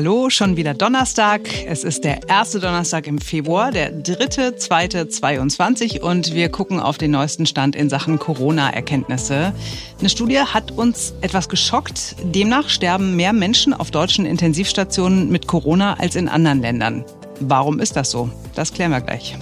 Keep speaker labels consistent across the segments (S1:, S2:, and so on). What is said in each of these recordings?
S1: Hallo, schon wieder Donnerstag. Es ist der erste Donnerstag im Februar, der dritte, zweite 22 und wir gucken auf den neuesten Stand in Sachen Corona-Erkenntnisse. Eine Studie hat uns etwas geschockt. Demnach sterben mehr Menschen auf deutschen Intensivstationen mit Corona als in anderen Ländern. Warum ist das so? Das klären wir gleich.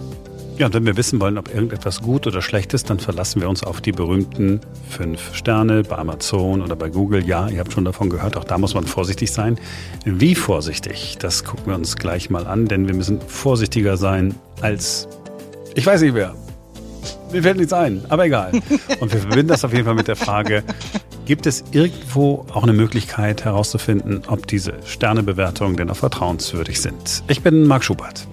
S2: Ja, und wenn wir wissen wollen, ob irgendetwas gut oder schlecht ist, dann verlassen wir uns auf die berühmten fünf Sterne bei Amazon oder bei Google. Ja, ihr habt schon davon gehört, auch da muss man vorsichtig sein. Wie vorsichtig? Das gucken wir uns gleich mal an, denn wir müssen vorsichtiger sein als, ich weiß nicht wer. Mir fällt nichts ein, aber egal. Und wir verbinden das auf jeden Fall mit der Frage, gibt es irgendwo auch eine Möglichkeit herauszufinden, ob diese Sternebewertungen denn auch vertrauenswürdig sind? Ich bin Marc Schubert.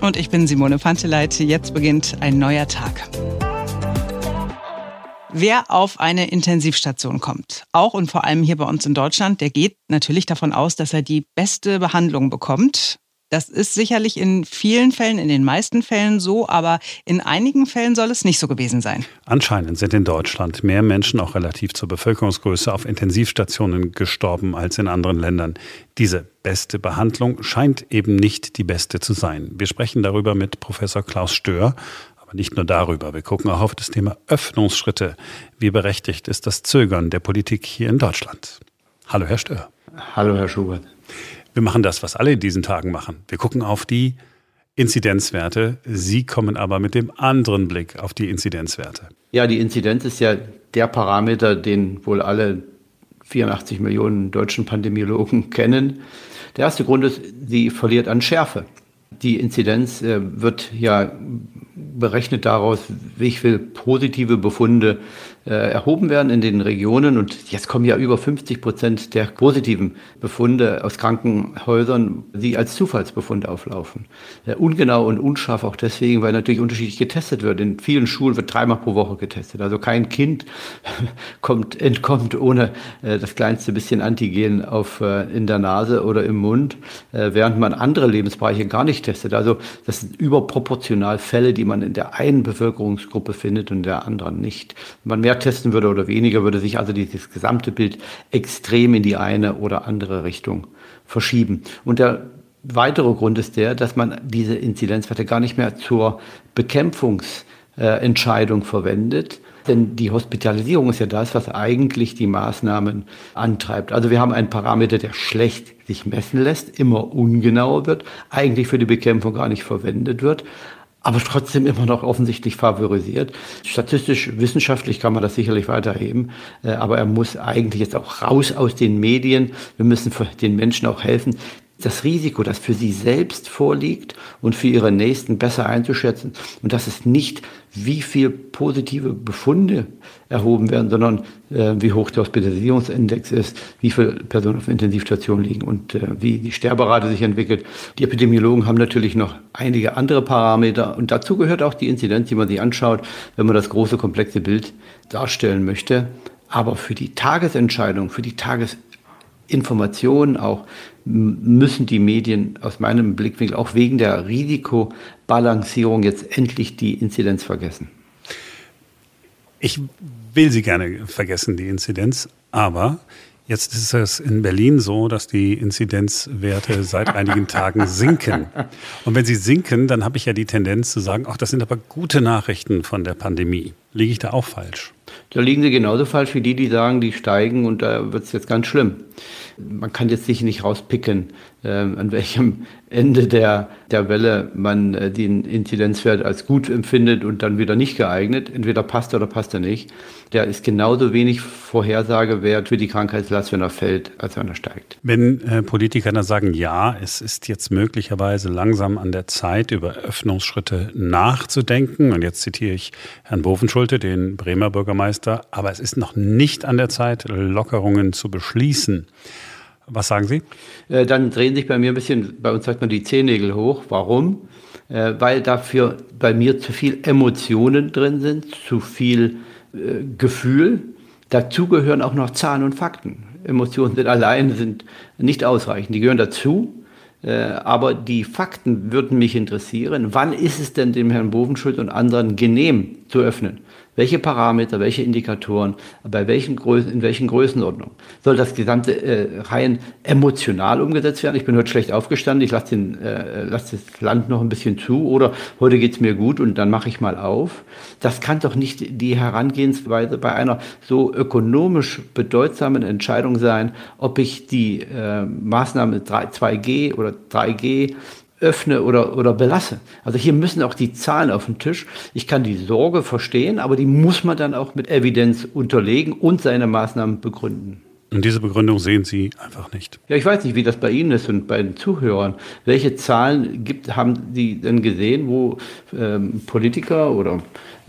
S1: Und ich bin Simone Panteleit. Jetzt beginnt ein neuer Tag. Wer auf eine Intensivstation kommt, auch und vor allem hier bei uns in Deutschland, der geht natürlich davon aus, dass er die beste Behandlung bekommt. Das ist sicherlich in vielen Fällen, in den meisten Fällen so, aber in einigen Fällen soll es nicht so gewesen sein.
S2: Anscheinend sind in Deutschland mehr Menschen auch relativ zur Bevölkerungsgröße auf Intensivstationen gestorben als in anderen Ländern. Diese beste Behandlung scheint eben nicht die beste zu sein. Wir sprechen darüber mit Professor Klaus Stör. Aber nicht nur darüber. Wir gucken auch auf das Thema Öffnungsschritte. Wie berechtigt ist das Zögern der Politik hier in Deutschland? Hallo, Herr Stör.
S3: Hallo, Herr Schubert.
S2: Wir machen das, was alle in diesen Tagen machen. Wir gucken auf die Inzidenzwerte. Sie kommen aber mit dem anderen Blick auf die Inzidenzwerte.
S3: Ja, die Inzidenz ist ja der Parameter, den wohl alle 84 Millionen deutschen Pandemiologen kennen. Der erste Grund ist, sie verliert an Schärfe. Die Inzidenz äh, wird ja berechnet daraus, wie viele positive Befunde äh, erhoben werden in den Regionen. Und jetzt kommen ja über 50 Prozent der positiven Befunde aus Krankenhäusern, die als Zufallsbefunde auflaufen. Äh, ungenau und unscharf auch deswegen, weil natürlich unterschiedlich getestet wird. In vielen Schulen wird dreimal pro Woche getestet. Also kein Kind kommt, entkommt ohne äh, das kleinste bisschen Antigen auf, äh, in der Nase oder im Mund, äh, während man andere Lebensbereiche gar nicht testet. Also das sind überproportional Fälle, die man in der einen Bevölkerungsgruppe findet und der anderen nicht. Man mehr testen würde oder weniger, würde sich also dieses gesamte Bild extrem in die eine oder andere Richtung verschieben. Und der weitere Grund ist der, dass man diese Inzidenzwerte gar nicht mehr zur Bekämpfungsentscheidung verwendet. Denn die Hospitalisierung ist ja das, was eigentlich die Maßnahmen antreibt. Also wir haben einen Parameter, der schlecht sich messen lässt, immer ungenauer wird, eigentlich für die Bekämpfung gar nicht verwendet wird aber trotzdem immer noch offensichtlich favorisiert. Statistisch, wissenschaftlich kann man das sicherlich weiterheben, äh, aber er muss eigentlich jetzt auch raus aus den Medien. Wir müssen den Menschen auch helfen, das Risiko, das für sie selbst vorliegt und für ihre Nächsten besser einzuschätzen. Und das ist nicht, wie viel positive Befunde erhoben werden, sondern äh, wie hoch der Hospitalisierungsindex ist, wie viele Personen auf Intensivstationen liegen und äh, wie die Sterberate sich entwickelt. Die Epidemiologen haben natürlich noch einige andere Parameter und dazu gehört auch die Inzidenz, die man sich anschaut, wenn man das große, komplexe Bild darstellen möchte. Aber für die Tagesentscheidung, für die Tagesinformation auch müssen die Medien aus meinem Blickwinkel auch wegen der Risikobalancierung jetzt endlich die Inzidenz vergessen.
S2: Ich will sie gerne vergessen, die Inzidenz, aber Jetzt ist es in Berlin so, dass die Inzidenzwerte seit einigen Tagen sinken. Und wenn sie sinken, dann habe ich ja die Tendenz zu sagen, ach, das sind aber gute Nachrichten von der Pandemie. Liege ich da auch falsch?
S3: Da liegen sie genauso falsch wie die, die sagen, die steigen und da wird es jetzt ganz schlimm man kann jetzt sich nicht rauspicken, an welchem Ende der, der Welle man äh, den Inzidenzwert als gut empfindet und dann wieder nicht geeignet. Entweder passt er oder passt er nicht. Der ist genauso wenig Vorhersagewert für die Krankheitslast, wenn er fällt, als wenn er steigt.
S2: Wenn äh, Politiker dann sagen, ja, es ist jetzt möglicherweise langsam an der Zeit, über Öffnungsschritte nachzudenken, und jetzt zitiere ich Herrn Bovenschulte, den Bremer Bürgermeister, aber es ist noch nicht an der Zeit, Lockerungen zu beschließen. Was sagen Sie?
S3: Äh, dann drehen sich bei mir ein bisschen, bei uns sagt man die Zehennägel hoch. Warum? Äh, weil dafür bei mir zu viel Emotionen drin sind, zu viel äh, Gefühl. Dazu gehören auch noch Zahlen und Fakten. Emotionen sind allein sind nicht ausreichend. Die gehören dazu. Aber die Fakten würden mich interessieren. Wann ist es denn dem Herrn Bovenschuld und anderen genehm zu öffnen? Welche Parameter, welche Indikatoren, bei welchen Größen, in welchen Größenordnungen. Soll das Gesamte äh, rein emotional umgesetzt werden? Ich bin heute schlecht aufgestanden, ich lasse, äh, lasse das Land noch ein bisschen zu oder heute geht es mir gut und dann mache ich mal auf. Das kann doch nicht die Herangehensweise bei einer so ökonomisch bedeutsamen Entscheidung sein, ob ich die äh, Maßnahme 2G oder 3G öffne oder, oder belasse. Also hier müssen auch die Zahlen auf den Tisch. Ich kann die Sorge verstehen, aber die muss man dann auch mit Evidenz unterlegen und seine Maßnahmen begründen.
S2: Und diese Begründung sehen Sie einfach nicht.
S3: Ja, ich weiß nicht, wie das bei Ihnen ist und bei den Zuhörern. Welche Zahlen gibt, haben Sie denn gesehen, wo ähm, Politiker oder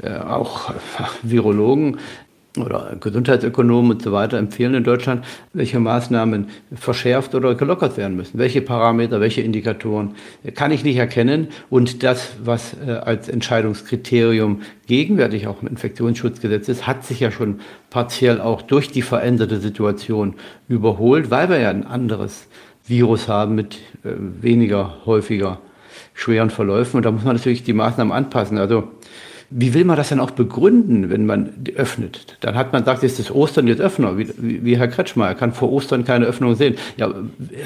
S3: äh, auch Virologen oder Gesundheitsökonomen und so weiter empfehlen in Deutschland, welche Maßnahmen verschärft oder gelockert werden müssen. Welche Parameter, welche Indikatoren kann ich nicht erkennen. Und das, was äh, als Entscheidungskriterium gegenwärtig auch im Infektionsschutzgesetz ist, hat sich ja schon partiell auch durch die veränderte Situation überholt, weil wir ja ein anderes Virus haben mit äh, weniger häufiger schweren Verläufen. Und da muss man natürlich die Maßnahmen anpassen. Also wie will man das denn auch begründen, wenn man öffnet? Dann hat man gesagt, jetzt ist Ostern, jetzt öffnen wie, wie Herr Kretschmer. Er kann vor Ostern keine Öffnung sehen. Ja,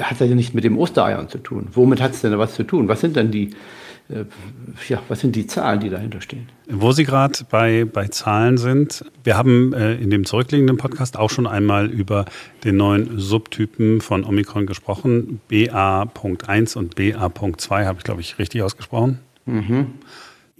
S3: hat das ja nicht mit dem Ostereiern zu tun. Womit hat es denn was zu tun? Was sind denn die, äh, ja, was sind die Zahlen, die dahinter stehen?
S2: Wo Sie gerade bei, bei Zahlen sind, wir haben äh, in dem zurückliegenden Podcast auch schon einmal über den neuen Subtypen von Omikron gesprochen. BA.1 und BA.2 habe ich, glaube ich, richtig ausgesprochen. Mhm.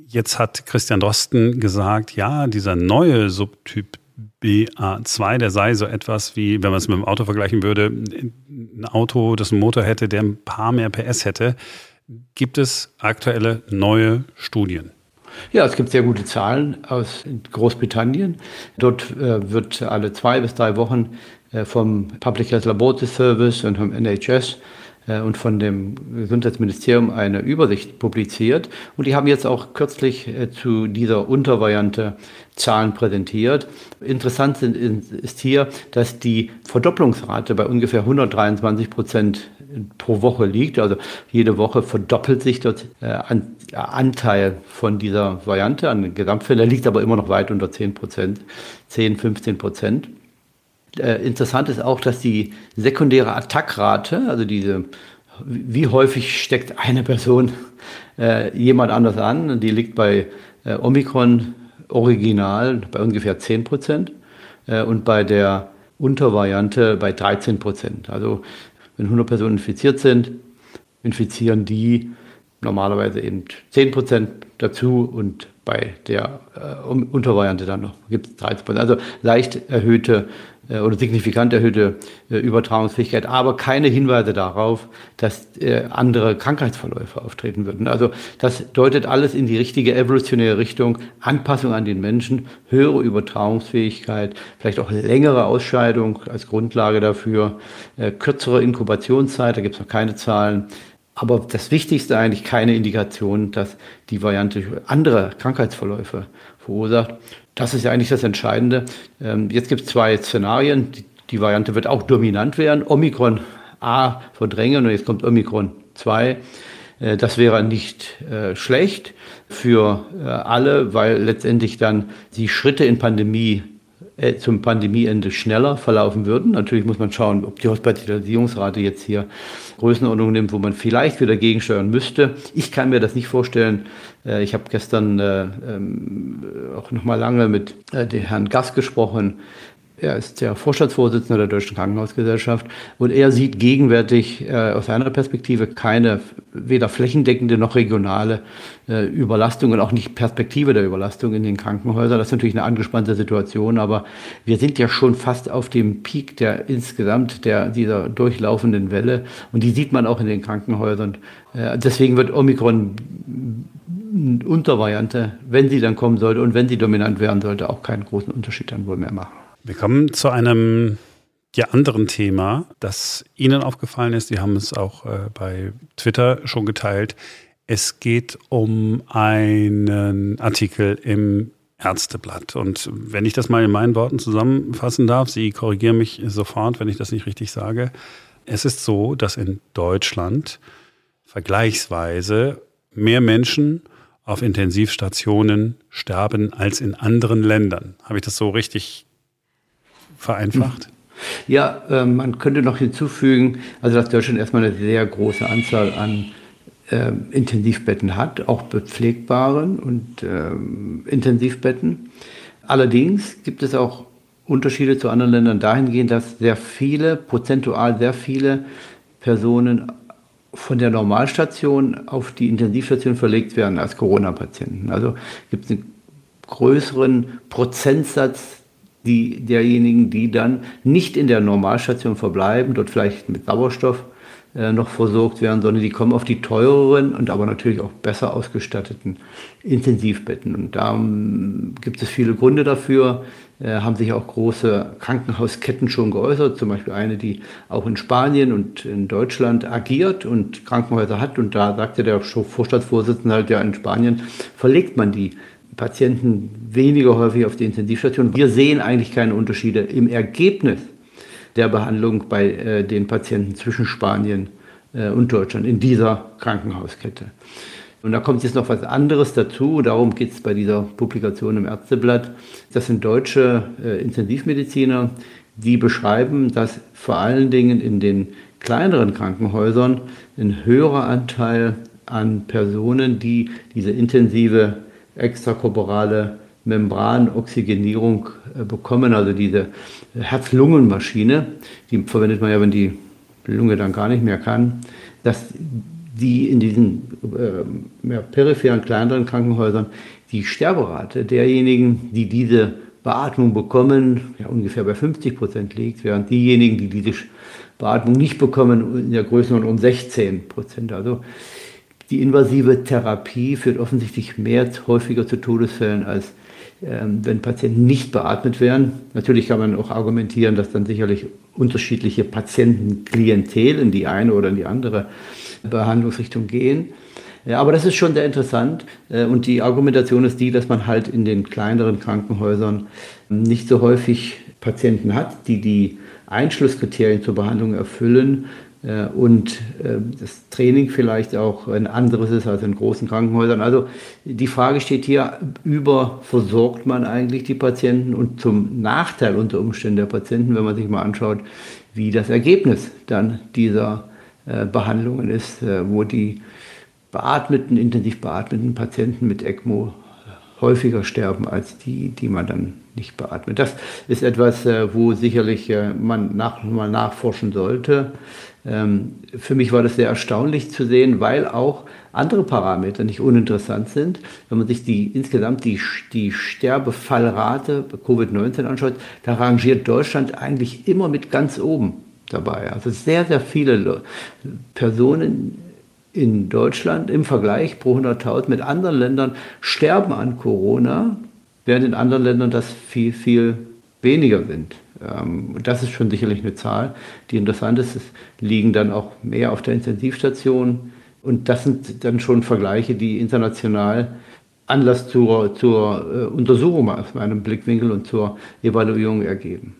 S2: Jetzt hat Christian Drosten gesagt, ja, dieser neue Subtyp BA2, der sei so etwas wie, wenn man es mit dem Auto vergleichen würde, ein Auto, das einen Motor hätte, der ein paar mehr PS hätte. Gibt es aktuelle neue Studien?
S3: Ja, es gibt sehr gute Zahlen aus Großbritannien. Dort äh, wird alle zwei bis drei Wochen äh, vom Public Health Laboratory Service und vom NHS und von dem Gesundheitsministerium eine Übersicht publiziert. Und die haben jetzt auch kürzlich äh, zu dieser Untervariante Zahlen präsentiert. Interessant ist hier, dass die Verdopplungsrate bei ungefähr 123 Prozent pro Woche liegt. Also jede Woche verdoppelt sich dort äh, Anteil von dieser Variante an den Gesamtfällen. liegt aber immer noch weit unter 10 Prozent, 10, 15 Prozent. Äh, interessant ist auch, dass die sekundäre Attackrate, also diese, wie häufig steckt eine Person äh, jemand anders an, die liegt bei äh, Omikron original bei ungefähr 10 Prozent äh, und bei der Untervariante bei 13 Prozent. Also wenn 100 Personen infiziert sind, infizieren die normalerweise eben 10 Prozent dazu und bei der äh, Untervariante dann noch gibt es 13 Prozent. Also leicht erhöhte oder signifikant erhöhte äh, Übertragungsfähigkeit, aber keine Hinweise darauf, dass äh, andere Krankheitsverläufe auftreten würden. Also das deutet alles in die richtige evolutionäre Richtung, Anpassung an den Menschen, höhere Übertragungsfähigkeit, vielleicht auch längere Ausscheidung als Grundlage dafür, kürzere Inkubationszeit, da gibt es noch keine Zahlen. Aber das Wichtigste eigentlich keine Indikation, dass die Variante andere Krankheitsverläufe verursacht. Das ist ja eigentlich das Entscheidende. Ähm, jetzt gibt es zwei Szenarien. Die, Variante wird auch dominant werden. Omikron A verdrängen und jetzt kommt Omikron 2. Äh, das wäre nicht äh, schlecht für äh, alle, weil letztendlich dann die Schritte in Pandemie äh, zum Pandemieende schneller verlaufen würden. Natürlich muss man schauen, ob die Hospitalisierungsrate jetzt hier Größenordnung nimmt, wo man vielleicht wieder gegensteuern müsste. Ich kann mir das nicht vorstellen. Äh, ich habe gestern äh, ähm, auch noch mal lange mit dem Herrn Gass gesprochen, er ist der Vorstandsvorsitzende der Deutschen Krankenhausgesellschaft und er sieht gegenwärtig äh, aus seiner Perspektive keine weder flächendeckende noch regionale äh, Überlastung und auch nicht Perspektive der Überlastung in den Krankenhäusern. Das ist natürlich eine angespannte Situation, aber wir sind ja schon fast auf dem Peak der insgesamt der dieser durchlaufenden Welle und die sieht man auch in den Krankenhäusern. Äh, deswegen wird Omikron Untervariante, wenn sie dann kommen sollte und wenn sie dominant werden sollte, auch keinen großen Unterschied dann wohl mehr machen.
S2: Wir kommen zu einem ja, anderen Thema, das Ihnen aufgefallen ist. Sie haben es auch äh, bei Twitter schon geteilt. Es geht um einen Artikel im Ärzteblatt. Und wenn ich das mal in meinen Worten zusammenfassen darf, Sie korrigieren mich sofort, wenn ich das nicht richtig sage. Es ist so, dass in Deutschland vergleichsweise mehr Menschen auf Intensivstationen sterben als in anderen Ländern. Habe ich das so richtig vereinfacht?
S3: Ja, äh, man könnte noch hinzufügen, also dass Deutschland erstmal eine sehr große Anzahl an äh, Intensivbetten hat, auch bepflegbaren und äh, Intensivbetten. Allerdings gibt es auch Unterschiede zu anderen Ländern dahingehend, dass sehr viele, prozentual sehr viele Personen von der Normalstation auf die Intensivstation verlegt werden als Corona-Patienten. Also gibt es einen größeren Prozentsatz die, derjenigen, die dann nicht in der Normalstation verbleiben, dort vielleicht mit Sauerstoff äh, noch versorgt werden, sondern die kommen auf die teureren und aber natürlich auch besser ausgestatteten Intensivbetten. Und da um, gibt es viele Gründe dafür äh, haben sich auch große Krankenhausketten schon geäußert, zum Beispiel eine, die auch in Spanien und in Deutschland agiert und Krankenhäuser hat. Und da sagte der Vorstandsvorsitzende halt, ja, in Spanien verlegt man die Patienten weniger häufig auf die Intensivstation. Wir sehen eigentlich keine Unterschiede im Ergebnis der Behandlung bei äh, den Patienten zwischen Spanien äh, und Deutschland in dieser Krankenhauskette. Und da kommt jetzt noch was anderes dazu, darum geht es bei dieser Publikation im Ärzteblatt. Das sind deutsche äh, Intensivmediziner, die beschreiben, dass vor allen Dingen in den kleineren Krankenhäusern ein höherer Anteil an Personen, die diese intensive extrakorporale Membranoxygenierung äh, bekommen, also diese Herz-Lungen-Maschine, die verwendet man ja, wenn die Lunge dann gar nicht mehr kann, dass die in diesen äh, mehr peripheren, kleineren Krankenhäusern die Sterberate derjenigen, die diese Beatmung bekommen, ja, ungefähr bei 50 Prozent liegt, während diejenigen, die diese Beatmung nicht bekommen, in der Größenordnung um 16 Prozent. Also die invasive Therapie führt offensichtlich mehr häufiger zu Todesfällen als ähm, wenn Patienten nicht beatmet werden. Natürlich kann man auch argumentieren, dass dann sicherlich unterschiedliche Patientenklientel in die eine oder in die andere Behandlungsrichtung gehen. Ja, aber das ist schon sehr interessant. Äh, und die Argumentation ist die, dass man halt in den kleineren Krankenhäusern nicht so häufig Patienten hat, die die Einschlusskriterien zur Behandlung erfüllen und äh, das Training vielleicht auch ein anderes ist als in großen Krankenhäusern. Also die Frage steht hier, überversorgt man eigentlich die Patienten und zum Nachteil unter Umständen der Patienten, wenn man sich mal anschaut, wie das Ergebnis dann dieser äh, Behandlungen ist, wo die beatmeten, intensiv beatmeten Patienten mit ECMO häufiger sterben als die, die man dann nicht beatmet. Das ist etwas, wo sicherlich man nach, mal nachforschen sollte. Ähm, für mich war das sehr erstaunlich zu sehen, weil auch andere Parameter nicht uninteressant sind. Wenn man sich die insgesamt die, die Sterbefallrate bei Covid-19 anschaut, da rangiert Deutschland eigentlich immer mit ganz oben dabei. Also sehr, sehr viele Personen in Deutschland im Vergleich pro 100.000 mit anderen Ländern sterben an Corona, während in anderen Ländern das viel, viel weniger sind. Ähm, das ist schon sicherlich eine Zahl, die interessant ist. Es liegen dann auch mehr auf der Intensivstation. Und das sind dann schon Vergleiche, die international Anlass zur, zur äh, Untersuchung aus meinem Blickwinkel und zur Evaluierung ergeben.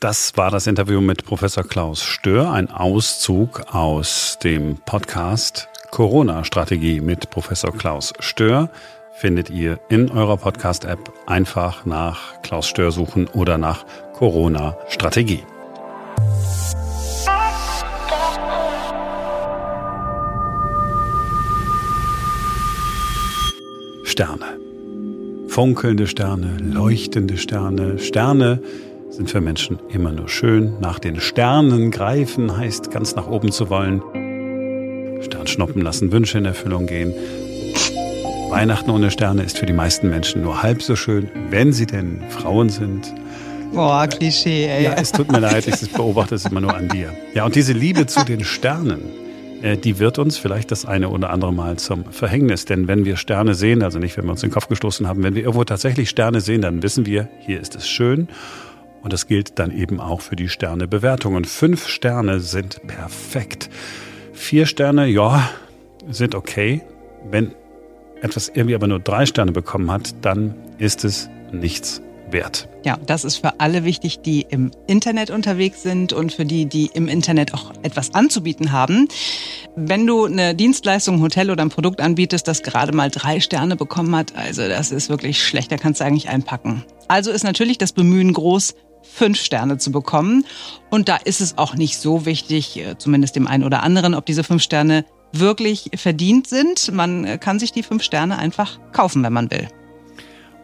S2: Das war das Interview mit Professor Klaus Stör, ein Auszug aus dem Podcast Corona-Strategie mit Professor Klaus Stör findet ihr in eurer Podcast-App einfach nach Klaus Stör suchen oder nach Corona-Strategie. Sterne. Funkelnde Sterne, leuchtende Sterne. Sterne sind für Menschen immer nur schön. Nach den Sternen greifen heißt ganz nach oben zu wollen. Sternschnuppen lassen Wünsche in Erfüllung gehen. Weihnachten ohne Sterne ist für die meisten Menschen nur halb so schön, wenn sie denn Frauen sind.
S1: Boah, Klischee, ey.
S2: Ja, es tut mir leid, ich beobachte es immer nur an dir. Ja, und diese Liebe zu den Sternen, äh, die wird uns vielleicht das eine oder andere Mal zum Verhängnis. Denn wenn wir Sterne sehen, also nicht, wenn wir uns den Kopf gestoßen haben, wenn wir irgendwo tatsächlich Sterne sehen, dann wissen wir, hier ist es schön. Und das gilt dann eben auch für die Sternebewertung. Und fünf Sterne sind perfekt. Vier Sterne, ja, sind okay. Wenn etwas irgendwie aber nur drei Sterne bekommen hat, dann ist es nichts wert.
S1: Ja, das ist für alle wichtig, die im Internet unterwegs sind und für die, die im Internet auch etwas anzubieten haben. Wenn du eine Dienstleistung, ein Hotel oder ein Produkt anbietest, das gerade mal drei Sterne bekommen hat, also das ist wirklich schlecht, da kannst du eigentlich einpacken. Also ist natürlich das Bemühen groß, fünf Sterne zu bekommen. Und da ist es auch nicht so wichtig, äh, zumindest dem einen oder anderen, ob diese fünf Sterne wirklich verdient sind. Man kann sich die fünf Sterne einfach kaufen, wenn man will.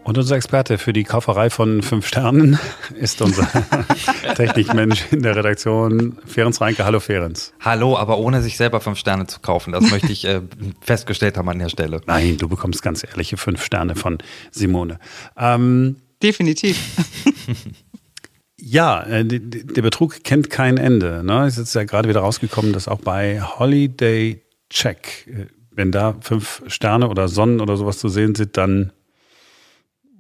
S2: Und unser Experte für die Kauferei von fünf Sternen ist unser Technikmensch in der Redaktion, Ferenc Reinke. Hallo Ferenc.
S4: Hallo, aber ohne sich selber fünf Sterne zu kaufen. Das möchte ich äh, festgestellt haben an der Stelle.
S2: Nein, du bekommst ganz ehrliche fünf Sterne von Simone. Ähm,
S1: Definitiv.
S2: ja, äh, der Betrug kennt kein Ende. Ne? Es ist ja gerade wieder rausgekommen, dass auch bei Holiday Check, äh, wenn da fünf Sterne oder Sonnen oder sowas zu sehen sind, dann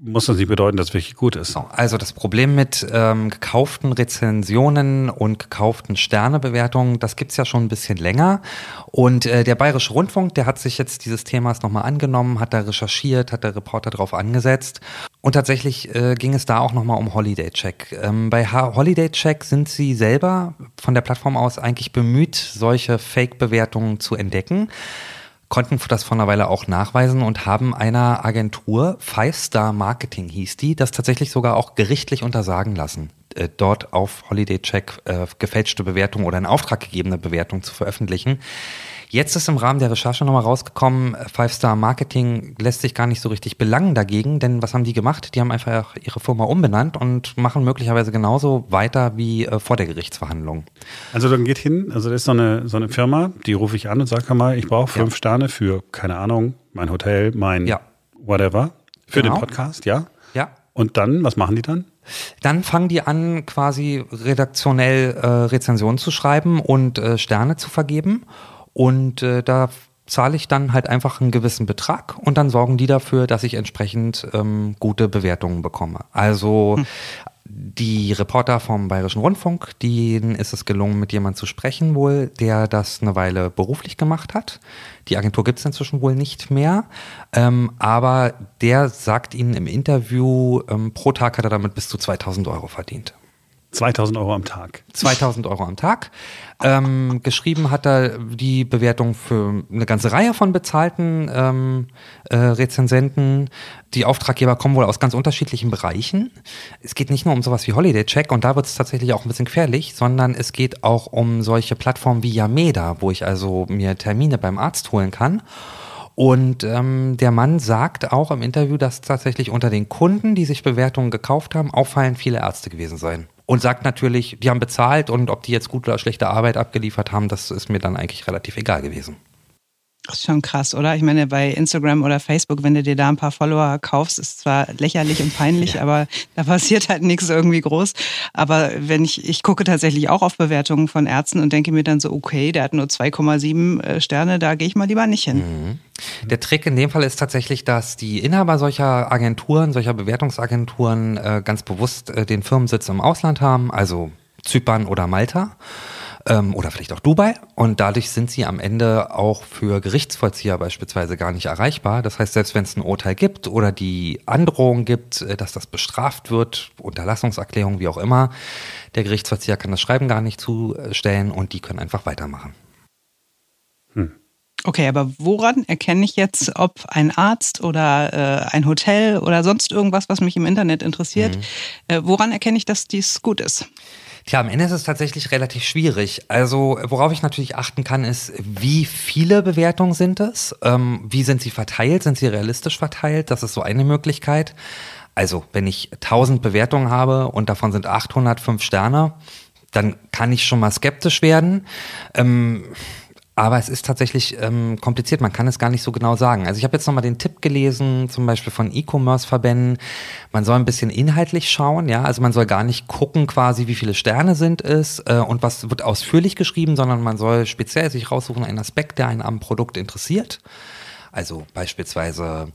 S2: muss das nicht bedeuten, dass wirklich gut ist.
S4: Also das Problem mit ähm, gekauften Rezensionen und gekauften Sternebewertungen, das gibt's ja schon ein bisschen länger. Und äh, der Bayerische Rundfunk, der hat sich jetzt dieses Themas nochmal angenommen, hat da recherchiert, hat der Reporter drauf angesetzt. Und tatsächlich äh, ging es da auch nochmal um Holiday Check. Ähm, bei Holiday Check sind sie selber von der Plattform aus eigentlich bemüht, solche Fake-Bewertungen zu entdecken konnten das vor einer Weile auch nachweisen und haben einer Agentur, Five Star Marketing hieß die, das tatsächlich sogar auch gerichtlich untersagen lassen, äh, dort auf Holiday Check äh, gefälschte Bewertungen oder in Auftrag gegebene Bewertungen zu veröffentlichen. Jetzt ist im Rahmen der Recherche nochmal rausgekommen, Five Star Marketing lässt sich gar nicht so richtig belangen dagegen, denn was haben die gemacht? Die haben einfach ihre Firma umbenannt und machen möglicherweise genauso weiter wie äh, vor der Gerichtsverhandlung.
S2: Also dann geht hin, also das ist so eine, so eine Firma, die rufe ich an und sage mal, ich brauche fünf ja. Sterne für, keine Ahnung, mein Hotel, mein ja. whatever, für genau. den Podcast, ja?
S4: Ja.
S2: Und dann, was machen die dann?
S4: Dann fangen die an, quasi redaktionell äh, Rezensionen zu schreiben und äh, Sterne zu vergeben. Und äh, da zahle ich dann halt einfach einen gewissen Betrag und dann sorgen die dafür, dass ich entsprechend ähm, gute Bewertungen bekomme. Also hm. die Reporter vom Bayerischen Rundfunk, denen ist es gelungen, mit jemandem zu sprechen wohl, der das eine Weile beruflich gemacht hat. Die Agentur gibt es inzwischen wohl nicht mehr, ähm, aber der sagt ihnen im Interview, ähm, pro Tag hat er damit bis zu 2000 Euro verdient.
S2: 2000 Euro am Tag.
S4: 2000 Euro am Tag. Ähm, geschrieben hat er die Bewertung für eine ganze Reihe von bezahlten ähm, äh, Rezensenten. Die Auftraggeber kommen wohl aus ganz unterschiedlichen Bereichen. Es geht nicht nur um sowas wie Holiday Check und da wird es tatsächlich auch ein bisschen gefährlich, sondern es geht auch um solche Plattformen wie Yameda, wo ich also mir Termine beim Arzt holen kann. Und ähm, der Mann sagt auch im Interview, dass tatsächlich unter den Kunden, die sich Bewertungen gekauft haben, auffallend viele Ärzte gewesen seien und sagt natürlich, die haben bezahlt und ob die jetzt gute oder schlechte Arbeit abgeliefert haben, das ist mir dann eigentlich relativ egal gewesen.
S1: Das ist schon krass, oder? Ich meine, bei Instagram oder Facebook, wenn du dir da ein paar Follower kaufst, ist zwar lächerlich und peinlich, ja. aber da passiert halt nichts irgendwie groß. Aber wenn ich, ich gucke tatsächlich auch auf Bewertungen von Ärzten und denke mir dann so, okay, der hat nur 2,7 äh, Sterne, da gehe ich mal lieber nicht hin. Mhm.
S4: Der Trick in dem Fall ist tatsächlich, dass die Inhaber solcher Agenturen, solcher Bewertungsagenturen äh, ganz bewusst äh, den Firmensitz im Ausland haben, also Zypern oder Malta ähm, oder vielleicht auch Dubai. Und dadurch sind sie am Ende auch für Gerichtsvollzieher beispielsweise gar nicht erreichbar. Das heißt, selbst wenn es ein Urteil gibt oder die Androhung gibt, äh, dass das bestraft wird, Unterlassungserklärung, wie auch immer, der Gerichtsvollzieher kann das Schreiben gar nicht zustellen und die können einfach weitermachen.
S1: Hm. Okay, aber woran erkenne ich jetzt, ob ein Arzt oder äh, ein Hotel oder sonst irgendwas, was mich im Internet interessiert, mhm. äh, woran erkenne ich, dass dies gut ist?
S4: Tja, am Ende ist es tatsächlich relativ schwierig. Also, worauf ich natürlich achten kann, ist, wie viele Bewertungen sind es? Ähm, wie sind sie verteilt? Sind sie realistisch verteilt? Das ist so eine Möglichkeit. Also, wenn ich 1000 Bewertungen habe und davon sind 805 Sterne, dann kann ich schon mal skeptisch werden. Ähm, aber es ist tatsächlich ähm, kompliziert, man kann es gar nicht so genau sagen. Also ich habe jetzt nochmal den Tipp gelesen, zum Beispiel von E-Commerce-Verbänden, man soll ein bisschen inhaltlich schauen, ja, also man soll gar nicht gucken quasi, wie viele Sterne sind es äh, und was wird ausführlich geschrieben, sondern man soll speziell sich raussuchen, einen Aspekt, der einen am Produkt interessiert. Also beispielsweise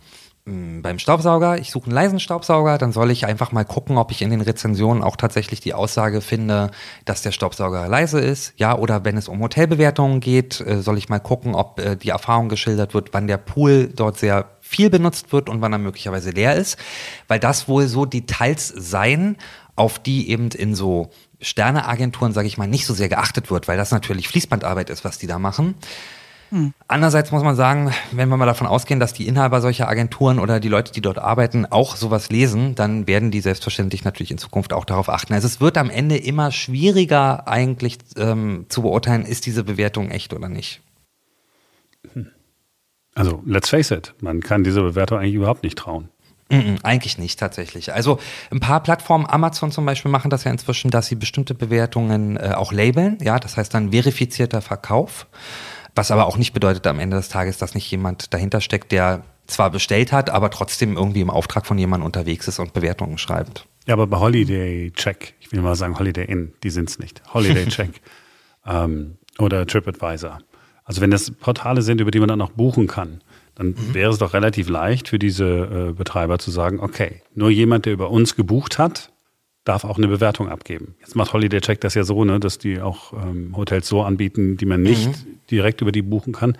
S4: beim Staubsauger, ich suche einen leisen Staubsauger, dann soll ich einfach mal gucken, ob ich in den Rezensionen auch tatsächlich die Aussage finde, dass der Staubsauger leise ist. Ja, oder wenn es um Hotelbewertungen geht, äh, soll ich mal gucken, ob äh, die Erfahrung geschildert wird, wann der Pool dort sehr viel benutzt wird und wann er möglicherweise leer ist. Weil das wohl so Details seien, auf die eben in so Sterneagenturen, sage ich mal, nicht so sehr geachtet wird, weil das natürlich Fließbandarbeit ist, was die da machen. Hm. Andererseits muss man sagen, wenn wir mal davon ausgehen, dass die Inhaber solcher Agenturen oder die Leute, die dort arbeiten, auch sowas lesen, dann werden die selbstverständlich natürlich in Zukunft auch darauf achten. Also es wird am Ende immer schwieriger eigentlich ähm, zu beurteilen, ist diese Bewertung echt oder nicht.
S2: Also, let's face it, man kann dieser Bewertung eigentlich überhaupt nicht trauen.
S4: Mm -mm, eigentlich nicht tatsächlich. Also ein paar Plattformen, Amazon zum Beispiel, machen das ja inzwischen, dass sie bestimmte Bewertungen äh, auch labeln. Ja, das heißt dann verifizierter Verkauf. Was aber auch nicht bedeutet am Ende des Tages, dass nicht jemand dahinter steckt, der zwar bestellt hat, aber trotzdem irgendwie im Auftrag von jemandem unterwegs ist und Bewertungen schreibt.
S2: Ja, aber bei Holiday Check, ich will mal sagen Holiday Inn, die sind es nicht. Holiday Check ähm, oder TripAdvisor. Also wenn das Portale sind, über die man dann auch buchen kann, dann mhm. wäre es doch relativ leicht für diese äh, Betreiber zu sagen, okay, nur jemand, der über uns gebucht hat, darf auch eine Bewertung abgeben. Jetzt macht Holiday Check das ja so, ne, dass die auch ähm, Hotels so anbieten, die man nicht mhm. direkt über die buchen kann.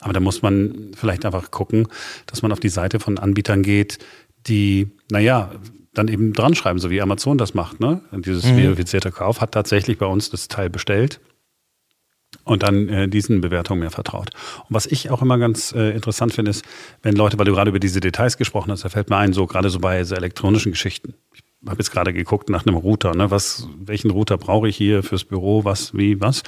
S2: Aber da muss man vielleicht einfach gucken, dass man auf die Seite von Anbietern geht, die, naja, dann eben dran schreiben, so wie Amazon das macht. Ne? Dieses mhm. verifizierte Kauf hat tatsächlich bei uns das Teil bestellt und dann äh, diesen Bewertungen mehr vertraut. Und was ich auch immer ganz äh, interessant finde, ist, wenn Leute, weil du gerade über diese Details gesprochen hast, da fällt mir ein, so gerade so bei so elektronischen Geschichten. Ich habe jetzt gerade geguckt nach einem Router, ne? Was, welchen Router brauche ich hier fürs Büro, was, wie, was?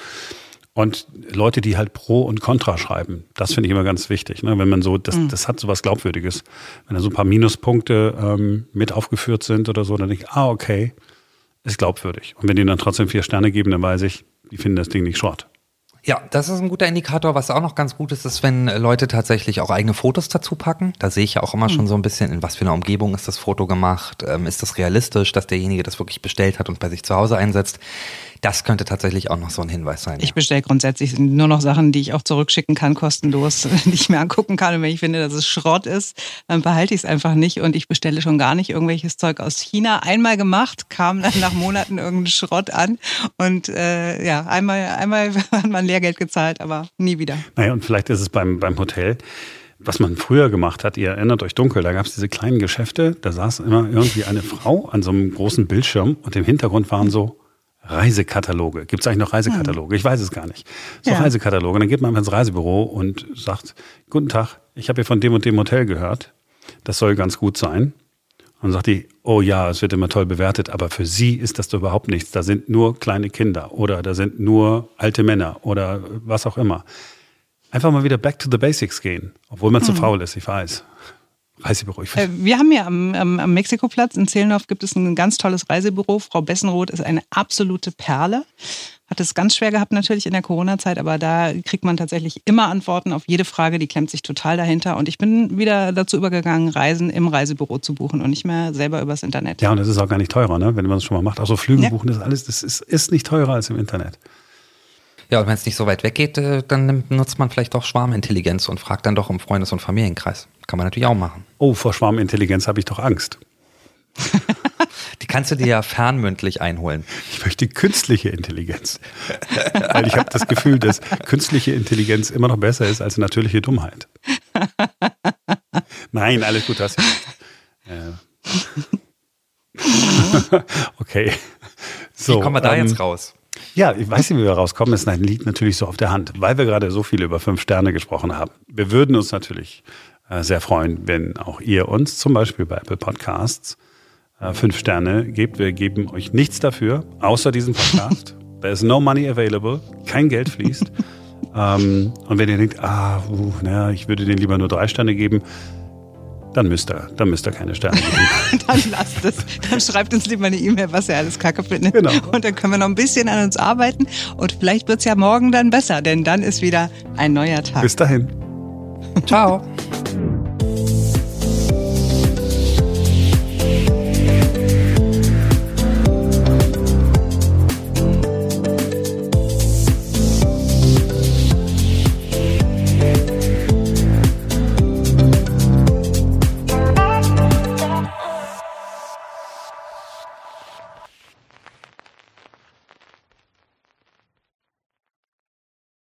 S2: Und Leute, die halt Pro und Contra schreiben, das finde ich immer ganz wichtig. Ne? Wenn man so, das, mhm. das hat so was Glaubwürdiges. Wenn da so ein paar Minuspunkte ähm, mit aufgeführt sind oder so, dann denke ich, ah, okay, ist glaubwürdig. Und wenn die dann trotzdem vier Sterne geben, dann weiß ich, die finden das Ding nicht Schrott.
S4: Ja, das ist ein guter Indikator. Was auch noch ganz gut ist, ist, wenn Leute tatsächlich auch eigene Fotos dazu packen. Da sehe ich ja auch immer mhm. schon so ein bisschen, in was für einer Umgebung ist das Foto gemacht. Ähm, ist das realistisch, dass derjenige das wirklich bestellt hat und bei sich zu Hause einsetzt? Das könnte tatsächlich auch noch so ein Hinweis sein.
S1: Ich ja. bestelle grundsätzlich nur noch Sachen, die ich auch zurückschicken kann, kostenlos, die ich mir angucken kann. Und wenn ich finde, dass es Schrott ist, dann behalte ich es einfach nicht. Und ich bestelle schon gar nicht irgendwelches Zeug aus China. Einmal gemacht, kam dann nach Monaten irgendein Schrott an. Und äh, ja, einmal, einmal hat man Lehrgeld gezahlt, aber nie wieder.
S2: Naja, und vielleicht ist es beim, beim Hotel was man früher gemacht hat, ihr erinnert euch dunkel, da gab es diese kleinen Geschäfte, da saß immer irgendwie eine Frau an so einem großen Bildschirm und im Hintergrund waren so Reisekataloge. Gibt es eigentlich noch Reisekataloge? Ich weiß es gar nicht. So ja. Reisekataloge. dann geht man ins Reisebüro und sagt, guten Tag, ich habe hier von dem und dem Hotel gehört. Das soll ganz gut sein. Und dann sagt die, oh ja, es wird immer toll bewertet, aber für sie ist das doch überhaupt nichts. Da sind nur kleine Kinder oder da sind nur alte Männer oder was auch immer. Einfach mal wieder back to the basics gehen, obwohl man mhm. zu faul ist, ich weiß. Reisebüro.
S1: Äh, wir haben ja am, am, am Mexikoplatz in Zehlendorf gibt es ein ganz tolles Reisebüro. Frau Bessenroth ist eine absolute Perle. Hat es ganz schwer gehabt natürlich in der Corona-Zeit, aber da kriegt man tatsächlich immer Antworten auf jede Frage, die klemmt sich total dahinter. Und ich bin wieder dazu übergegangen, Reisen im Reisebüro zu buchen und nicht mehr selber übers Internet.
S2: Ja, und das ist auch gar nicht teurer, ne? wenn man es schon mal macht. Also Flüge ja. buchen, das alles, das ist, ist nicht teurer als im Internet.
S4: Ja, und wenn es nicht so weit weggeht, äh, dann nutzt man vielleicht auch Schwarmintelligenz und fragt dann doch im Freundes- und Familienkreis. Kann man natürlich auch machen.
S2: Oh, vor Schwarmintelligenz habe ich doch Angst.
S4: Die kannst du dir ja fernmündlich einholen.
S2: Ich möchte künstliche Intelligenz. Weil ich habe das Gefühl, dass künstliche Intelligenz immer noch besser ist als natürliche Dummheit. Nein, alles gut, hast ja. okay.
S4: So, Wie kommen wir da ähm, jetzt raus?
S2: Ja, ich weiß nicht, wie wir rauskommen. Das liegt natürlich so auf der Hand, weil wir gerade so viel über fünf Sterne gesprochen haben. Wir würden uns natürlich äh, sehr freuen, wenn auch ihr uns zum Beispiel bei Apple Podcasts äh, fünf Sterne gebt. Wir geben euch nichts dafür, außer diesem Podcast. There is no money available. Kein Geld fließt. ähm, und wenn ihr denkt, ah, uh, naja, ich würde denen lieber nur drei Sterne geben, dann müsst ihr, dann müsst ihr keine Sterne geben.
S1: dann lasst es. Dann schreibt uns lieber eine E-Mail, was ihr alles kacke findet. Genau. Und dann können wir noch ein bisschen an uns arbeiten. Und vielleicht wird es ja morgen dann besser, denn dann ist wieder ein neuer Tag.
S2: Bis dahin.
S4: Ciao.